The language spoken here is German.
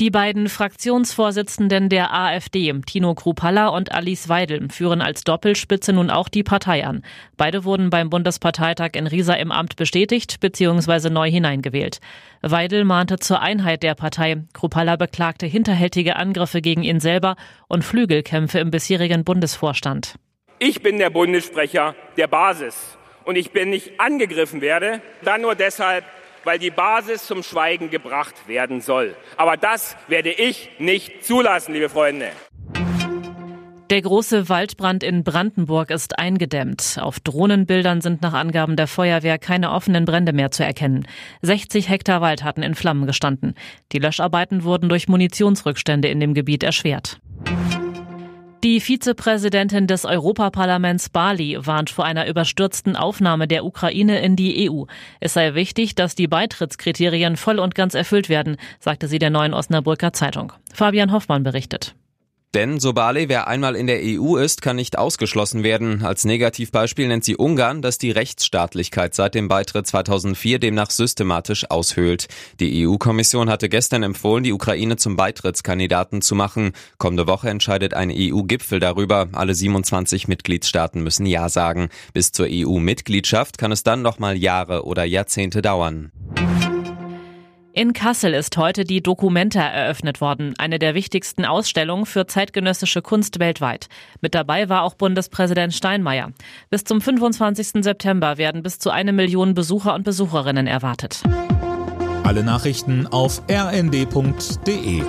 Die beiden Fraktionsvorsitzenden der AfD, Tino Krupalla und Alice Weidel, führen als Doppelspitze nun auch die Partei an. Beide wurden beim Bundesparteitag in Riesa im Amt bestätigt bzw. neu hineingewählt. Weidel mahnte zur Einheit der Partei. Krupalla beklagte hinterhältige Angriffe gegen ihn selber und Flügelkämpfe im bisherigen Bundesvorstand. Ich bin der Bundessprecher der Basis und ich bin nicht angegriffen werde, dann nur deshalb, weil die Basis zum Schweigen gebracht werden soll. Aber das werde ich nicht zulassen, liebe Freunde. Der große Waldbrand in Brandenburg ist eingedämmt. Auf Drohnenbildern sind nach Angaben der Feuerwehr keine offenen Brände mehr zu erkennen. 60 Hektar Wald hatten in Flammen gestanden. Die Löscharbeiten wurden durch Munitionsrückstände in dem Gebiet erschwert. Die Vizepräsidentin des Europaparlaments Bali warnt vor einer überstürzten Aufnahme der Ukraine in die EU. Es sei wichtig, dass die Beitrittskriterien voll und ganz erfüllt werden, sagte sie der neuen Osnabrücker Zeitung. Fabian Hoffmann berichtet. Denn Sobale, wer einmal in der EU ist, kann nicht ausgeschlossen werden. Als Negativbeispiel nennt sie Ungarn, das die Rechtsstaatlichkeit seit dem Beitritt 2004 demnach systematisch aushöhlt. Die EU-Kommission hatte gestern empfohlen, die Ukraine zum Beitrittskandidaten zu machen. Kommende Woche entscheidet ein EU-Gipfel darüber. Alle 27 Mitgliedstaaten müssen Ja sagen. Bis zur EU-Mitgliedschaft kann es dann noch mal Jahre oder Jahrzehnte dauern. In Kassel ist heute die Documenta eröffnet worden, eine der wichtigsten Ausstellungen für zeitgenössische Kunst weltweit. Mit dabei war auch Bundespräsident Steinmeier. Bis zum 25. September werden bis zu eine Million Besucher und Besucherinnen erwartet. Alle Nachrichten auf rnd.de